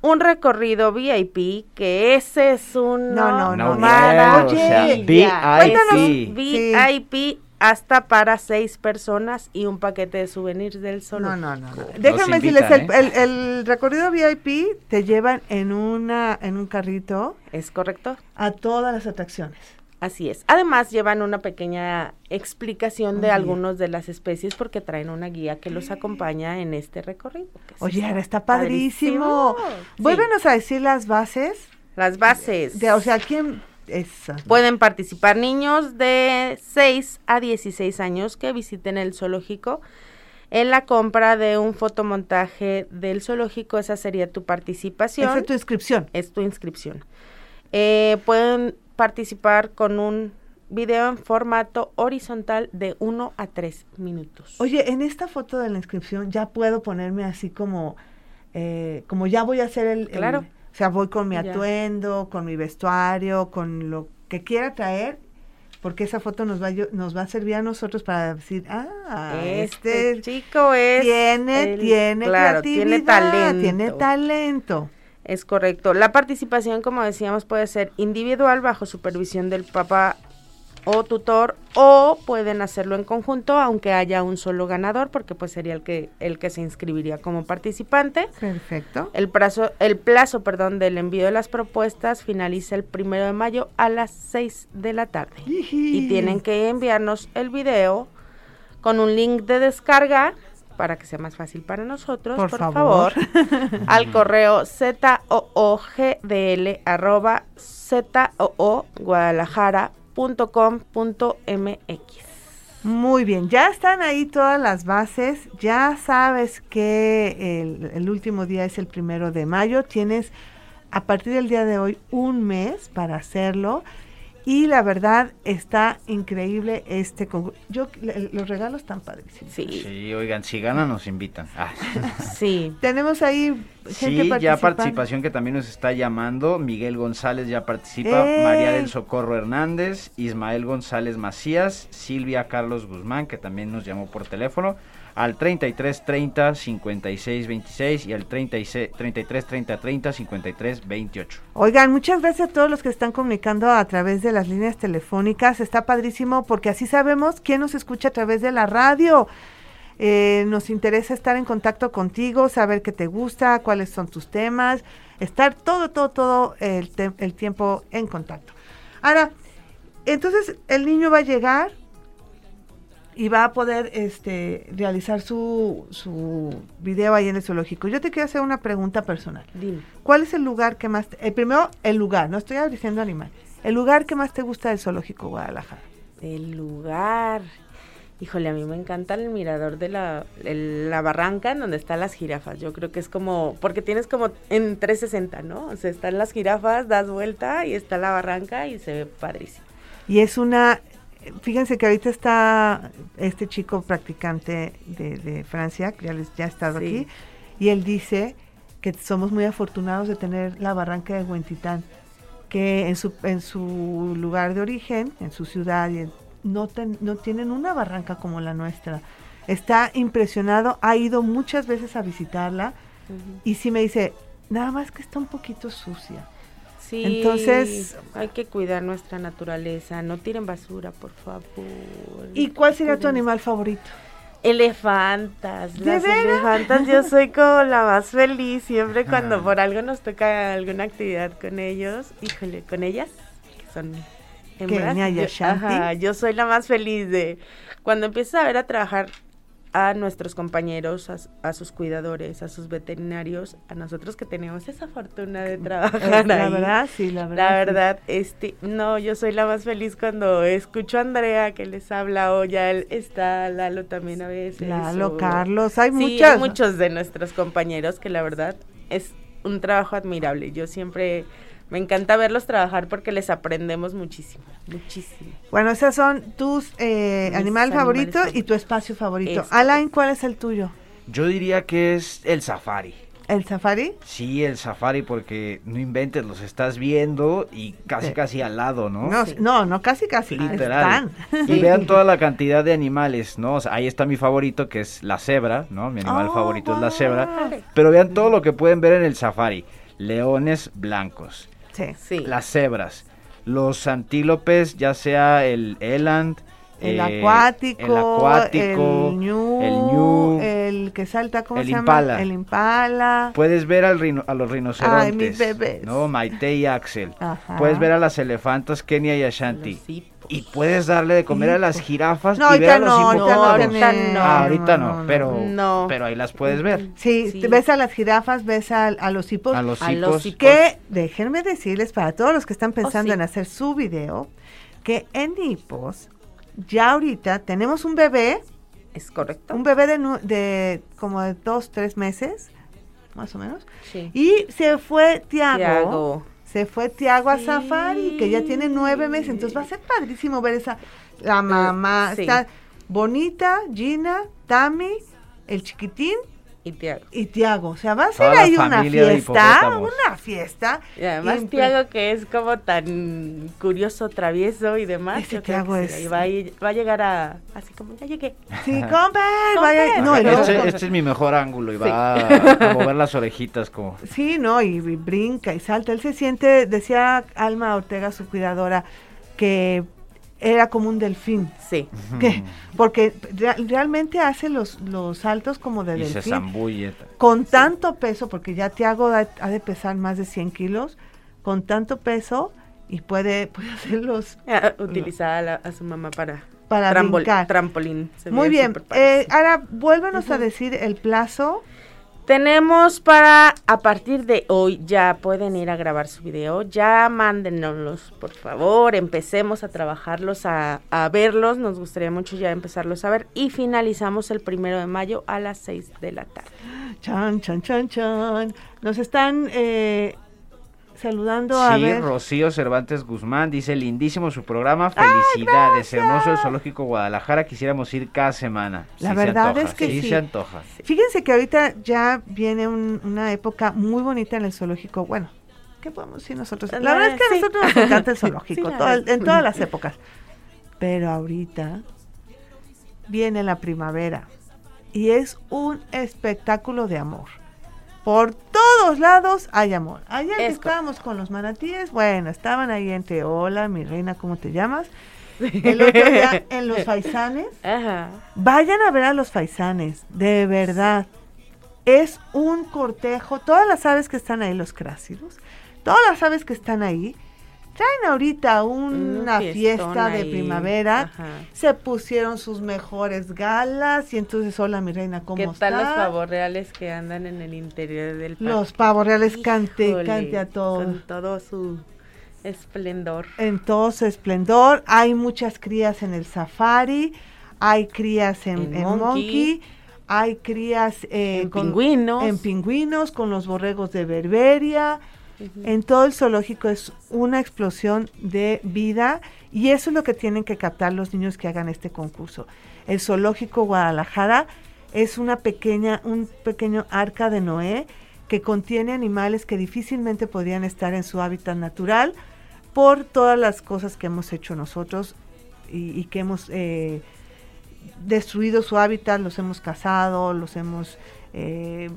Speaker 4: Un recorrido VIP, que ese es un
Speaker 3: No, no,
Speaker 2: No,
Speaker 3: no.
Speaker 2: bueno, o sea. VIP.
Speaker 4: VIP hasta para seis personas y un paquete de souvenirs del solo.
Speaker 3: No, no, no. Déjame
Speaker 2: invitan,
Speaker 3: decirles, el,
Speaker 2: ¿eh?
Speaker 3: el- el recorrido VIP te llevan en una en un carrito
Speaker 4: ¿Es correcto?
Speaker 3: a todas las atracciones.
Speaker 4: Así es. Además llevan una pequeña explicación de
Speaker 3: Oye.
Speaker 4: algunos de las especies porque traen una guía que los acompaña en este recorrido.
Speaker 3: Oye, ahora está padrísimo.
Speaker 4: Sí.
Speaker 3: Vuélvenos a decir las bases.
Speaker 4: Las bases.
Speaker 3: De, o sea, ¿quién
Speaker 4: Pueden participar niños de 6 a 16 años que visiten el zoológico. En la compra de un fotomontaje del zoológico, esa sería tu participación.
Speaker 3: Esa es tu inscripción.
Speaker 4: es tu inscripción. Eh, pueden participar con un video en formato horizontal de 1 a 3 minutos.
Speaker 3: Oye, en esta foto de la inscripción ya puedo ponerme así como, eh, como ya voy a hacer el, el-
Speaker 4: Claro.
Speaker 3: O sea, voy con mi atuendo, con mi vestuario, con lo que quiera traer, porque esa foto nos va, nos va a servir a nosotros para decir, ah,
Speaker 4: este,
Speaker 3: este,
Speaker 4: chico es
Speaker 3: tiene,
Speaker 4: el-
Speaker 3: tiene
Speaker 4: claro,
Speaker 3: creatividad,
Speaker 4: tiene talento.
Speaker 3: tiene talento.
Speaker 4: Es correcto. La participación, como decíamos, puede ser individual bajo supervisión del papá o tutor o pueden hacerlo en conjunto aunque haya un solo ganador porque pues sería el que el que se inscribiría como participante.
Speaker 3: Perfecto.
Speaker 4: El plazo, el plazo, perdón, del envío de las propuestas finaliza el primero de mayo a las 6 de la tarde. Y tienen que enviarnos el video con un link de descarga para que sea más fácil para nosotros,
Speaker 3: Por
Speaker 4: por,
Speaker 3: favor.
Speaker 4: favor, al correo zoogdl arroba zooguadalajara.com.mx.
Speaker 3: Muy bien, ya están ahí todas las bases, ya sabes que el último día es el primero de mayo, tienes a partir del día de hoy un mes para hacerlo Y la verdad está increíble este concurso. Yo los regalos están padrísimos.
Speaker 2: Sí. sí, oigan, si ganan nos invitan. Ah.
Speaker 4: Sí.
Speaker 3: Tenemos ahí
Speaker 2: gente Sí, ya participación que también nos está llamando. Miguel González ya participa, ¡Eh! María del Socorro Hernández, Ismael González Macías, Silvia Carlos Guzmán que también nos llamó por teléfono al 33 30 56 26 y al 33 30 30 53 28.
Speaker 3: Oigan, muchas gracias a todos los que están comunicando a través de las líneas telefónicas. Está padrísimo porque así sabemos quién nos escucha a través de la radio. Eh, nos interesa estar en contacto contigo, saber qué te gusta, cuáles son tus temas, estar todo, todo, todo el, el tiempo en contacto. Ahora, entonces el niño va a llegar, y va a poder este, realizar su, su video ahí en el zoológico. Yo te quiero hacer una pregunta personal.
Speaker 4: Dime.
Speaker 3: ¿Cuál es el lugar que más... el primero, el lugar, no estoy diciendo animal. El lugar que más te gusta del zoológico Guadalajara.
Speaker 4: El lugar... Híjole, a mí me encanta el mirador de la, la barranca en donde están las jirafas. Yo creo que es como, porque tienes como en 360, ¿no? O sea, están las jirafas, das vuelta y está la barranca y se ve padrísimo.
Speaker 3: Y es una, fíjense que ahorita está este chico practicante de, Francia, que ya, les, ya ha estado aquí, y él dice que somos muy afortunados de tener la barranca de Huentitán, que en su, en su lugar de origen, en su ciudad, no, no tienen una barranca como la nuestra. Está impresionado, ha ido muchas veces a visitarla, y sí me dice, nada más que está un poquito sucia
Speaker 4: entonces hay que cuidar nuestra naturaleza, no tiren basura, por favor.
Speaker 3: ¿Y cuál sería tu animal favorito?
Speaker 4: Elefantas, las elefantas, yo soy como la más feliz siempre cuando por algo nos toca alguna actividad con ellos, híjole, con ellas, que son hembras. Yo, yo soy la más feliz de cuando empiezas a ver a trabajar a nuestros compañeros, a, sus cuidadores, a sus veterinarios, a nosotros que tenemos esa fortuna de trabajar
Speaker 3: la verdad, sí, la verdad.
Speaker 4: La verdad, este, no, yo soy la más feliz cuando escucho a Andrea que les habla o ya él está Lalo también a veces.
Speaker 3: Lalo, Carlos, hay
Speaker 4: sí,
Speaker 3: Hay
Speaker 4: muchos de nuestros compañeros que la verdad es un trabajo admirable. Yo siempre me encanta verlos trabajar porque les aprendemos muchísimo, muchísimo.
Speaker 3: Bueno, esos son tus eh, animal favorito y tu espacio favorito. Alain, ¿cuál es el tuyo?
Speaker 2: Yo diría que es el safari.
Speaker 3: ¿El safari?
Speaker 2: Sí, el safari, porque no inventes, los estás viendo y casi, casi al lado, ¿no?
Speaker 3: No, no, casi, casi.
Speaker 2: Literal. Y vean toda la cantidad de animales, ¿no? ahí está mi favorito, que es la cebra, ¿no? Mi animal oh, favorito es la cebra. Pero vean todo lo que pueden ver en el safari. Leones blancos,
Speaker 3: Sí.
Speaker 2: Las cebras. Los antílopes, ya sea el eland,
Speaker 3: el, acuático,
Speaker 2: el acuático,
Speaker 3: el ñu, el, que salta, ¿cómo se llama? El impala.
Speaker 2: Puedes ver al a los rinocerontes. Ay, mis bebés. No, Maite y Axel. Puedes ver a las elefantas Kenia y Ashanti. Y puedes darle de comer a las jirafas
Speaker 3: no,
Speaker 2: y ver a los
Speaker 3: no,
Speaker 2: ahorita
Speaker 3: no,
Speaker 2: ah, ahorita no, pero, pero ahí las puedes ver.
Speaker 3: Sí, ves a las jirafas, ves a, los hipos.
Speaker 2: A los hipos.
Speaker 3: Que déjenme decirles para todos los que están oh, pensando en hacer su video, que en hipos ya ahorita tenemos un bebé.
Speaker 4: Es correcto.
Speaker 3: Un bebé de, de como de dos, tres meses, más o menos. Sí. Y se fue Tiago se fue Tiago a Safari, que ya tiene nueve meses, entonces va a ser padrísimo ver esa, la mamá, está bonita, Gina, Tami, el chiquitín.
Speaker 4: Y Tiago.
Speaker 3: Y Tiago, o sea, va a ser ahí una fiesta, una fiesta.
Speaker 4: Y además Tiago que es como tan curioso, travieso y demás.
Speaker 3: Ese Tiago es...
Speaker 4: Va a, va a, llegar a, así como, ya llegué.
Speaker 3: Sí, compa, vaya.
Speaker 2: No, este, este, es mi mejor ángulo y va a, mover las orejitas como.
Speaker 3: Sí, no, y, brinca y salta. Él se siente, decía Alma Ortega, su cuidadora, que era como un delfín.
Speaker 4: Sí.
Speaker 3: Porque realmente hace los, los saltos como de y delfín.
Speaker 2: se zambulle.
Speaker 3: Con tanto peso, porque ya Tiago ha, ha, de pesar más de 100 kilos, con tanto peso y puede, puede hacerlos.
Speaker 4: utilizar a, su mamá para,
Speaker 3: para
Speaker 4: trampolín.
Speaker 3: Muy bien. Eh, ahora, vuélvenos a decir el plazo
Speaker 4: tenemos para, a partir de hoy, ya pueden ir a grabar su video, ya mándenoslos, por favor, empecemos a trabajarlos, a, a, verlos, nos gustaría mucho ya empezarlos a ver y finalizamos el primero de mayo a las seis de la tarde.
Speaker 3: Chan, chan, chan, chan. Nos están, eh, saludando a
Speaker 2: Sí,
Speaker 3: ver.
Speaker 2: Rocío Cervantes Guzmán dice, lindísimo su programa, felicidades, hermoso el Zoológico Guadalajara, quisiéramos ir cada semana.
Speaker 3: La
Speaker 2: Sí
Speaker 3: verdad
Speaker 2: antoja,
Speaker 3: es que sí.
Speaker 2: se antoja.
Speaker 3: Fíjense que ahorita ya viene un- una época muy bonita en el zoológico. Bueno, ¿qué podemos decir nosotros? La
Speaker 4: La-
Speaker 3: verdad es que a
Speaker 4: sí.
Speaker 3: nosotros nos encanta el zoológico, todo en todas las épocas. Pero ahorita viene la primavera y es un espectáculo de amor. Por todos lados hay amor. Ayer que
Speaker 4: Es
Speaker 3: estábamos con los manatíes, bueno, estaban ahí entre, hola, mi reina, ¿cómo te llamas? El otro día en los faisanes.
Speaker 4: Ajá.
Speaker 3: Vayan a ver a los faisanes, de verdad. Es un cortejo. Todas las aves que están ahí, los crásidos, todas las aves que están ahí, traen ahorita una fiesta de
Speaker 4: ahí.
Speaker 3: primavera.
Speaker 4: Ajá.
Speaker 3: Se pusieron sus mejores galas y entonces, hola mi reina, ¿cómo
Speaker 4: ¿Qué tal los
Speaker 3: estás?
Speaker 4: pavos reales que andan en el interior del parque?
Speaker 3: Los pavos reales cante, cante a todos.
Speaker 4: Con todo su esplendor.
Speaker 3: en todo su esplendor. Hay muchas crías en el safari, hay crías en,
Speaker 4: En
Speaker 3: en
Speaker 4: monkey.
Speaker 3: monkey, hay crías eh,
Speaker 4: En
Speaker 3: con-
Speaker 4: pingüinos.
Speaker 3: en pingüinos, con los borregos de Berberia. En todo el zoológico es una explosión de vida y eso es lo que tienen que captar los niños que hagan este concurso. El zoológico Guadalajara es una pequeña, un pequeño arca de Noé que contiene animales que difícilmente podrían estar en su hábitat natural por todas las cosas que hemos hecho nosotros y, que hemos eh, destruido su hábitat, los hemos cazado, los hemos eh,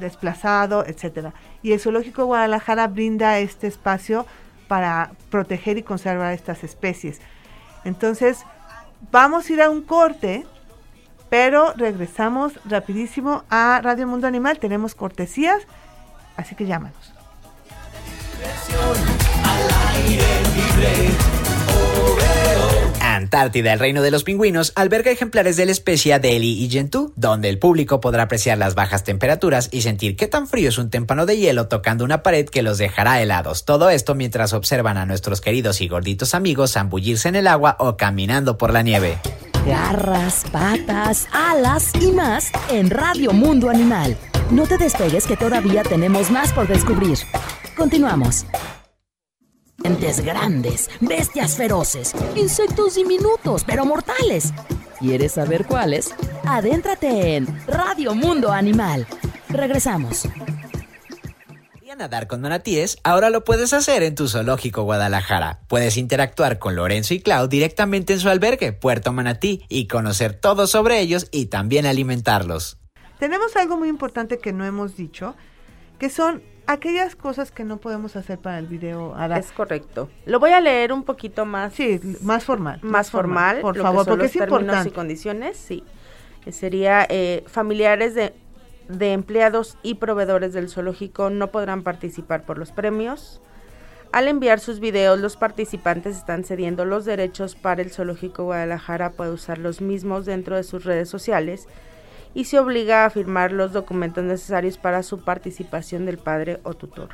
Speaker 3: desplazado, etcétera. Y el Zoológico Guadalajara brinda este espacio para proteger y conservar estas especies. Entonces, vamos a ir a un corte, pero regresamos rapidísimo a Radio Mundo Animal. Tenemos cortesías, así que llámanos.
Speaker 1: Antártida, el reino de los pingüinos, alberga ejemplares de la especie Adélie y Gentoo, donde el público podrá apreciar las bajas temperaturas y sentir qué tan frío es un témpano de hielo tocando una pared que los dejará helados. Todo esto mientras observan a nuestros queridos y gorditos amigos zambullirse en el agua o caminando por la nieve.
Speaker 5: Garras, patas, alas y más en Radio Mundo Animal. No te despegues que todavía tenemos más por descubrir. Continuamos. Entes grandes, bestias feroces, insectos diminutos pero mortales. ¿Quieres saber cuáles? Adéntrate en Radio Mundo Animal. Regresamos.
Speaker 1: Y a nadar con manatíes, ahora lo puedes hacer en tu zoológico Guadalajara. Puedes interactuar con Lorenzo y Clau directamente en su albergue, Puerto Manatí, y conocer todo sobre ellos y también alimentarlos.
Speaker 3: Tenemos algo muy importante que no hemos dicho, que son aquellas cosas que no podemos hacer para el video.
Speaker 4: Es correcto. Lo voy a leer un poquito más.
Speaker 3: Sí, más formal.
Speaker 4: más formal,
Speaker 3: por
Speaker 4: lo que
Speaker 3: favor,
Speaker 4: son
Speaker 3: porque
Speaker 4: los
Speaker 3: es importante.
Speaker 4: y condiciones, sí. Eh, Sería eh, familiares de, de empleados y proveedores del zoológico no podrán participar por los premios. Al enviar sus videos, los participantes están cediendo los derechos para el zoológico Guadalajara puede usar los mismos dentro de sus redes sociales y se obliga a firmar los documentos necesarios para su participación del padre o tutor.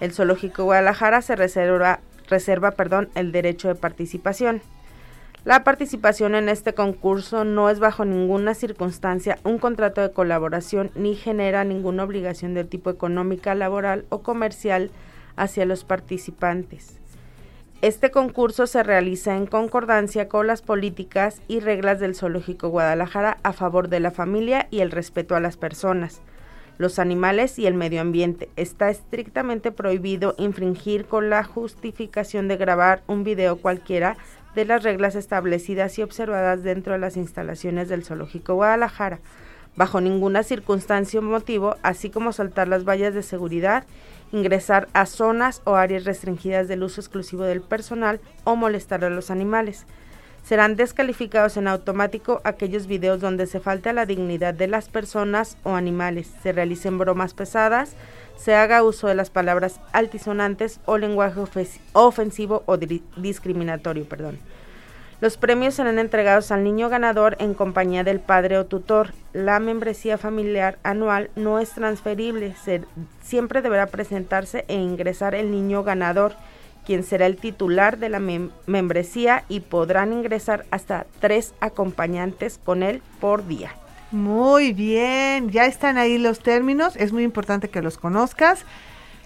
Speaker 4: El zoológico Guadalajara se reserva, perdón, el derecho de participación. La participación en este concurso no es bajo ninguna circunstancia un contrato de colaboración ni genera ninguna obligación de tipo económica, laboral o comercial hacia los participantes. Este concurso se realiza en concordancia con las políticas y reglas del Zoológico Guadalajara a favor de la familia y el respeto a las personas, los animales y el medio ambiente. Está estrictamente prohibido infringir con la justificación de grabar un video cualquiera de las reglas establecidas y observadas dentro de las instalaciones del Zoológico Guadalajara, bajo ninguna circunstancia o motivo, así como saltar las vallas de seguridad, ingresar a zonas o áreas restringidas del uso exclusivo del personal o molestar a los animales. Serán descalificados en automático aquellos videos donde se falte a la dignidad de las personas o animales, se realicen bromas pesadas, se haga uso de las palabras altisonantes o lenguaje ofensivo o discriminatorio. Perdón. Los premios serán entregados al niño ganador en compañía del padre o tutor. La membresía familiar anual no es transferible, se- siempre deberá presentarse e ingresar el niño ganador, quien será el titular de la mem- membresía y podrán ingresar hasta tres acompañantes con él por día.
Speaker 3: Muy bien, ya están ahí los términos, es muy importante que los conozcas,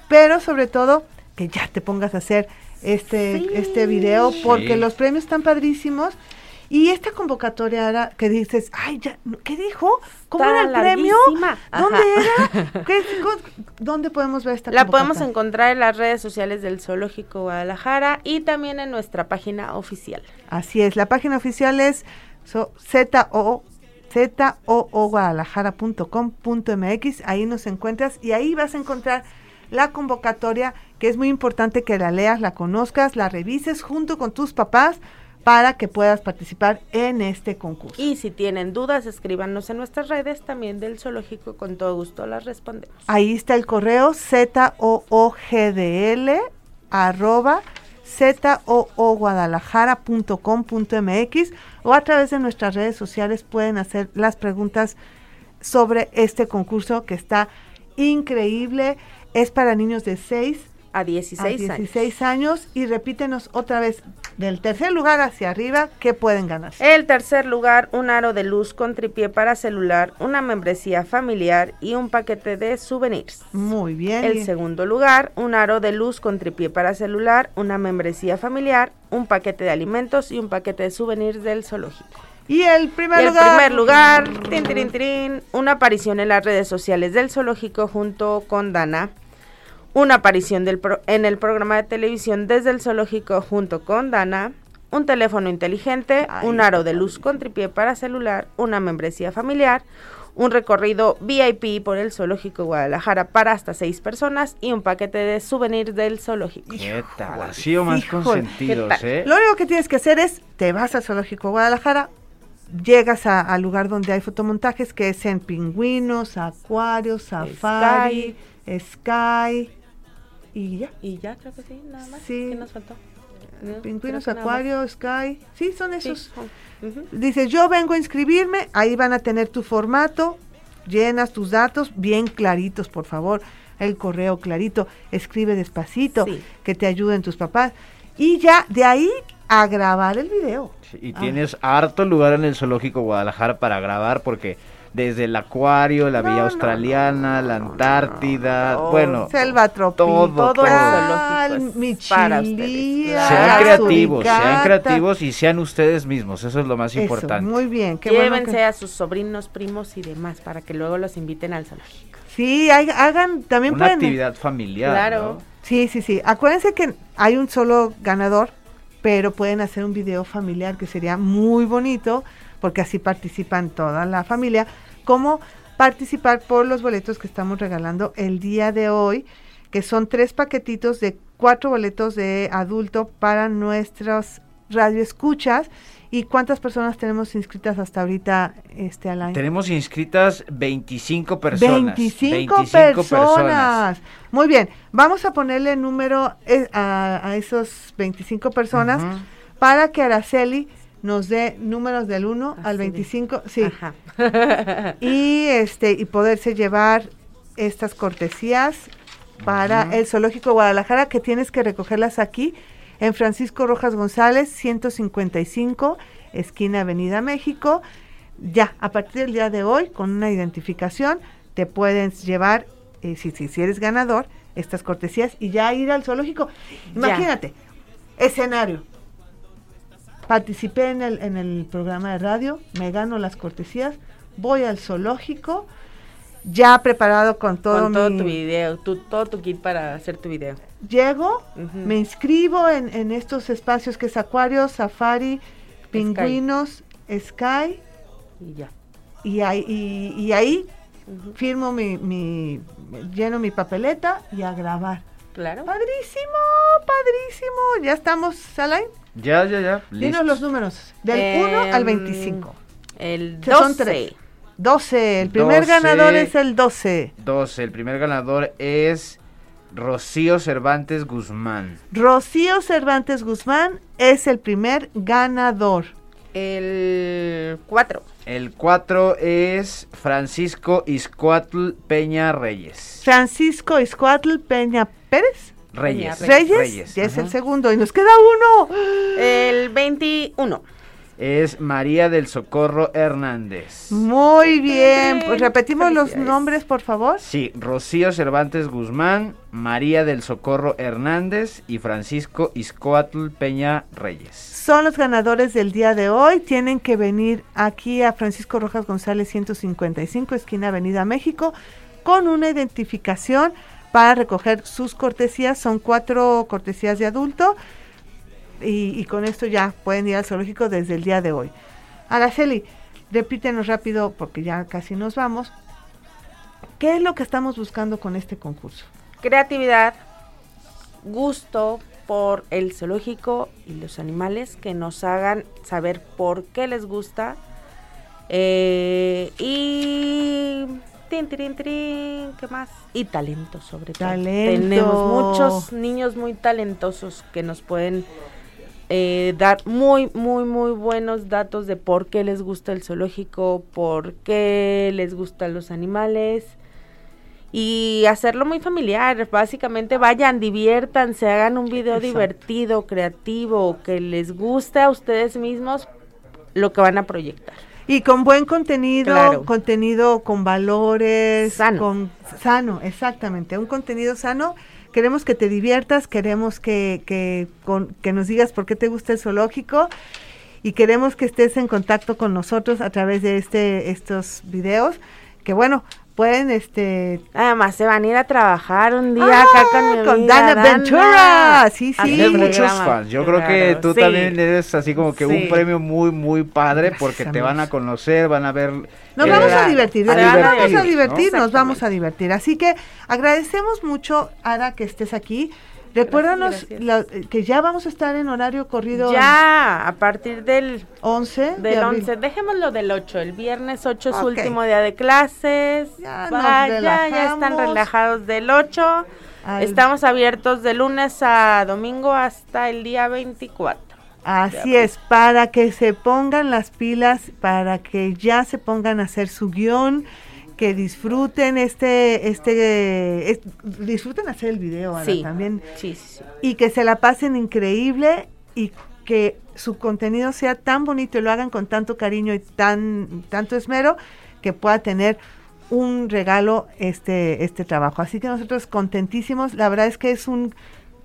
Speaker 3: pero sobre todo que ya te pongas a hacer este, este video porque
Speaker 2: Sí.
Speaker 3: los premios están padrísimos. Y esta convocatoria era que dices, ay, ya, ¿qué dijo? ¿Cómo
Speaker 4: Está
Speaker 3: era el premio? ¿Dónde
Speaker 4: Ajá.
Speaker 3: era? ¿Qué- co- ¿Dónde podemos ver esta
Speaker 4: La podemos encontrar en las redes sociales del Zoológico Guadalajara y también en nuestra página oficial.
Speaker 3: Así es, la página oficial es so, ZO, ZOOguadalajara.com.mx, ahí nos encuentras y ahí vas a encontrar la convocatoria, que es muy importante que la leas, la conozcas, la revises junto con tus papás para que puedas participar en este concurso.
Speaker 4: Y si tienen dudas, escríbanos en nuestras redes también del Zoológico, con todo gusto las respondemos.
Speaker 3: Ahí está el correo ZOOGDL arroba zooguadalajara.com.mx o a través de nuestras redes sociales pueden hacer las preguntas sobre este concurso que está increíble. Es para niños de 6
Speaker 4: A
Speaker 3: a
Speaker 4: 16,
Speaker 3: 16 años. y repítenos otra vez del tercer lugar hacia arriba, ¿qué pueden ganar?
Speaker 4: El tercer lugar, un aro de luz con tripié para celular, una membresía familiar y un paquete de souvenirs.
Speaker 3: Muy bien.
Speaker 4: El segundo lugar, un aro de luz con tripié para celular, una membresía familiar, un paquete de alimentos y un paquete de souvenirs del zoológico.
Speaker 3: Y el primer
Speaker 4: Y el
Speaker 3: lugar.
Speaker 4: primer lugar, tin, una aparición en las redes sociales del zoológico junto con Dana. Una aparición del pro- en el programa de televisión desde el zoológico junto con Dana. Un teléfono inteligente,
Speaker 3: Ay,
Speaker 4: un aro de luz con tripié para celular, una membresía familiar, un recorrido VIP por el zoológico Guadalajara para hasta seis personas y un paquete de souvenirs del zoológico.
Speaker 2: ¿Qué tal? Así o más
Speaker 3: Híjole,
Speaker 2: consentidos. ¿eh?
Speaker 3: Lo único que tienes que hacer es, te vas al Zoológico Guadalajara, llegas al lugar donde hay fotomontajes, que es en pingüinos, acuarios, safari, sky, y ya.
Speaker 4: Y ya creo que sí, nada más.
Speaker 3: Sí.
Speaker 4: ¿Qué nos faltó? No,
Speaker 3: Pingüinos, acuarios, sky, sí, son
Speaker 4: Sí,
Speaker 3: esos.
Speaker 4: ujú.
Speaker 3: Dices, yo vengo a inscribirme, ahí van a tener tu formato, llenas tus datos bien claritos, por favor, el correo clarito, escribe despacito,
Speaker 4: Sí.
Speaker 3: que te ayuden tus papás, y ya de ahí a grabar el video.
Speaker 2: Sí, Y
Speaker 3: Ah.
Speaker 2: tienes harto lugar en el Zoológico Guadalajara para grabar porque desde el acuario, la
Speaker 3: No,
Speaker 2: Villa
Speaker 3: no,
Speaker 2: Australiana, la Antártida,
Speaker 4: no.
Speaker 2: bueno,
Speaker 3: Selva tropical,
Speaker 2: todo,
Speaker 4: todo el zoológico para ustedes,
Speaker 3: chilía,
Speaker 4: claro.
Speaker 2: sean creativos, sean creativos y sean ustedes mismos, eso es lo más
Speaker 3: Eso,
Speaker 2: importante.
Speaker 3: muy bien, qué bueno
Speaker 4: Llévense
Speaker 3: que-
Speaker 4: a sus sobrinos, primos y demás para que luego los inviten al zoológico.
Speaker 3: Sí, hay- hagan, también
Speaker 2: Una
Speaker 3: pueden...
Speaker 2: actividad familiar,
Speaker 4: Claro.
Speaker 2: ¿no?
Speaker 3: Sí, sí, sí. Acuérdense que hay un solo ganador, pero pueden hacer un video familiar que sería muy bonito, porque así participan toda la familia, como participar por los boletos que estamos regalando el día de hoy, que son tres paquetitos de cuatro boletos de adulto para nuestros radioescuchas. ¿Y cuántas personas tenemos inscritas hasta ahorita, este Alain?
Speaker 2: Tenemos inscritas 25 personas.
Speaker 3: 25,
Speaker 2: 25
Speaker 3: personas. Muy bien, vamos a ponerle número eh, a, a esos 25 personas para que Araceli nos dé números del 1
Speaker 4: Así
Speaker 3: al
Speaker 4: de-
Speaker 3: 25, sí,
Speaker 4: Ajá.
Speaker 3: y este y poderse llevar estas cortesías para el Zoológico Guadalajara que tienes que recogerlas aquí en Francisco Rojas González 155 esquina Avenida México. Ya, a partir del día de hoy, con una identificación, te pueden llevar, eh, si, si, si eres ganador, estas cortesías y ya ir al zoológico.
Speaker 4: Ya.
Speaker 3: Imagínate, escenario. Participé en el, en el programa de radio, me gano las cortesías, voy al zoológico, ya preparado con todo
Speaker 4: Con todo
Speaker 3: mi...
Speaker 4: tu video, tu, todo tu kit para hacer tu video.
Speaker 3: Llego, me inscribo en, en estos espacios que es acuario, safari, pingüinos, sky,
Speaker 4: Y ya.
Speaker 3: y ahí, y, y ahí
Speaker 4: Ujú.
Speaker 3: firmo mi, mi, lleno mi papeleta y a grabar.
Speaker 4: Claro.
Speaker 3: Padrísimo, padrísimo. Ya estamos, Alain.
Speaker 2: Ya, ya, ya.
Speaker 3: Dinos los números, del 1 al
Speaker 4: Em,
Speaker 3: 25.
Speaker 4: El
Speaker 3: Que son
Speaker 4: 12.
Speaker 3: tres. 12, el primer
Speaker 2: 12.
Speaker 3: ganador es el 12.
Speaker 2: 12. El primer ganador es Rocío Cervantes Guzmán.
Speaker 3: Rocío Cervantes Guzmán es el primer ganador.
Speaker 4: El 4.
Speaker 2: El 4 es Francisco Iscuatl Peña Reyes.
Speaker 3: Francisco Iscuatl Peña Pérez.
Speaker 2: Reyes.
Speaker 4: Peña
Speaker 3: Reyes, ya es el segundo y nos queda uno.
Speaker 4: El 21.
Speaker 2: es María del Socorro Hernández.
Speaker 3: Muy bien, pues repetimos los nombres, por favor.
Speaker 2: Sí, Rocío Cervantes Guzmán, María del Socorro Hernández y Francisco Iscoatl Peña Reyes.
Speaker 3: Son los ganadores del día de hoy. Tienen que venir aquí a Francisco Rojas González 155, esquina Avenida México, con una identificación para recoger sus cortesías. Son cuatro cortesías de adulto y, con esto ya pueden ir al zoológico desde el día de hoy. Araceli, repítenos rápido porque ya casi nos vamos. ¿Qué es lo que estamos buscando con este concurso?
Speaker 4: Creatividad, gusto por el zoológico y los animales que nos hagan saber por qué les gusta eh, y tin, tin, tin, ¿qué más? Y talento sobre todo. Tenemos muchos niños muy talentosos que nos pueden eh, dar muy, muy, muy buenos datos de por qué les gusta el zoológico, por qué les gustan los animales y hacerlo muy familiar. Básicamente vayan, diviértanse, hagan un video divertido, creativo, que les guste a ustedes mismos lo que van a proyectar.
Speaker 3: Y con buen contenido, contenido con valores,
Speaker 4: sano.
Speaker 3: Con, sano, exactamente, un contenido sano. Queremos que te diviertas, queremos que, que, que nos digas por qué te gusta el zoológico y queremos que estés en contacto con nosotros a través de este estos videos que bueno pueden este
Speaker 4: además se van a ir a trabajar un día acá con mi
Speaker 3: con Dana Ventura. Sí sí.
Speaker 2: Tienes muchos fans. Yo creo que tú también eres así como que un premio muy muy padre porque te van a conocer van a ver
Speaker 3: nos vamos a divertir, nos vamos a divertir, nos vamos a divertir. Así que agradecemos mucho, Ara, que estés aquí. Recuérdanos que ya vamos a estar en horario corrido.
Speaker 4: Ya, a partir del
Speaker 3: 11.
Speaker 4: Del 11. Dejémoslo del 8. El viernes 8 es último día de clases. Ya, ya están relajados del 8. Estamos abiertos de lunes a domingo hasta el día 24.
Speaker 3: Así es, para que se pongan las pilas, para que ya se pongan a hacer su guion, que disfruten este, este, disfruten hacer el video ahora también,
Speaker 4: sí, sí,
Speaker 3: y que se la pasen increíble y que su contenido sea tan bonito y lo hagan con tanto cariño y tan, tanto esmero que pueda tener un regalo este, este trabajo. Así que nosotros contentísimos, la verdad es que es un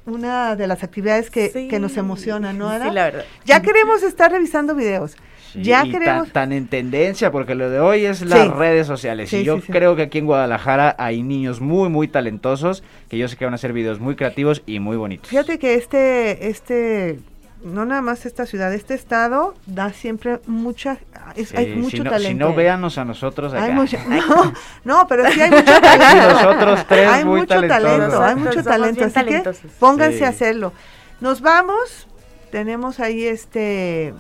Speaker 3: una de las actividades que, que nos emociona, ¿no?
Speaker 4: Sí, la verdad.
Speaker 3: Ya queremos estar revisando videos. Ya queremos.
Speaker 2: Tan, en tendencia, porque lo de hoy es las redes sociales. y yo creo que aquí en Guadalajara hay niños muy, muy talentosos que yo sé que van a hacer videos muy creativos y muy bonitos.
Speaker 3: Fíjate que este, este no nada más esta ciudad, este estado da siempre mucha, hay mucho
Speaker 2: si
Speaker 3: no, talento.
Speaker 2: Si no, véanos a nosotros acá.
Speaker 3: Hay mucho, no, pero sí hay mucho talento.
Speaker 2: nosotros tres
Speaker 3: hay
Speaker 2: muy
Speaker 3: mucho talento, hay mucho talento, así que pónganse a hacerlo. Nos vamos, tenemos ahí este,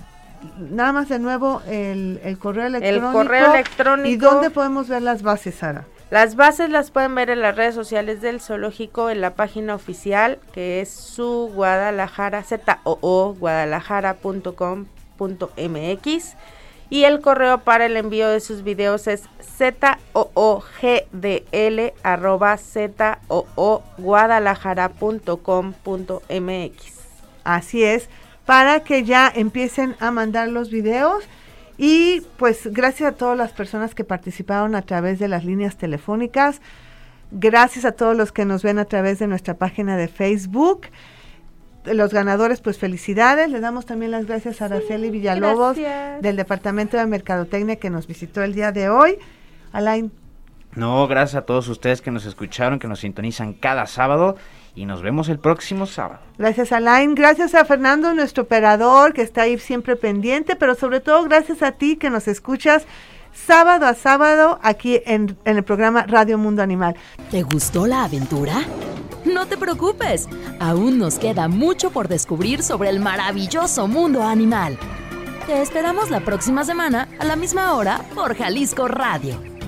Speaker 3: nada más de nuevo el, el correo electrónico.
Speaker 4: El correo electrónico.
Speaker 3: ¿Y dónde podemos ver las bases, Sara?
Speaker 4: Las bases las pueden ver en las redes sociales del zoológico, en la página oficial que es su Guadalajara, ZOO, guadalajara.com.mx y el correo para el envío de sus videos es zoogdl arroba guadalajara.com.mx.
Speaker 3: Así es, para que ya empiecen a mandar los videos y pues gracias a todas las personas que participaron a través de las líneas telefónicas. Gracias a todos los que nos ven a través de nuestra página de Facebook. Los ganadores, pues felicidades. Le damos también las gracias a Araceli Villalobos del Departamento de Mercadotecnia que nos visitó el día de hoy. Alain.
Speaker 2: No, gracias a todos ustedes que nos escucharon, que nos sintonizan cada sábado y nos vemos el próximo sábado.
Speaker 3: Gracias Alain, gracias a Fernando, nuestro operador, que está ahí siempre pendiente, pero sobre todo gracias a ti que nos escuchas sábado a sábado aquí en, en el programa Radio Mundo Animal.
Speaker 5: ¿Te gustó la aventura? No te preocupes, aún nos queda mucho por descubrir sobre el maravilloso mundo animal. Te esperamos la próxima semana a la misma hora por Jalisco Radio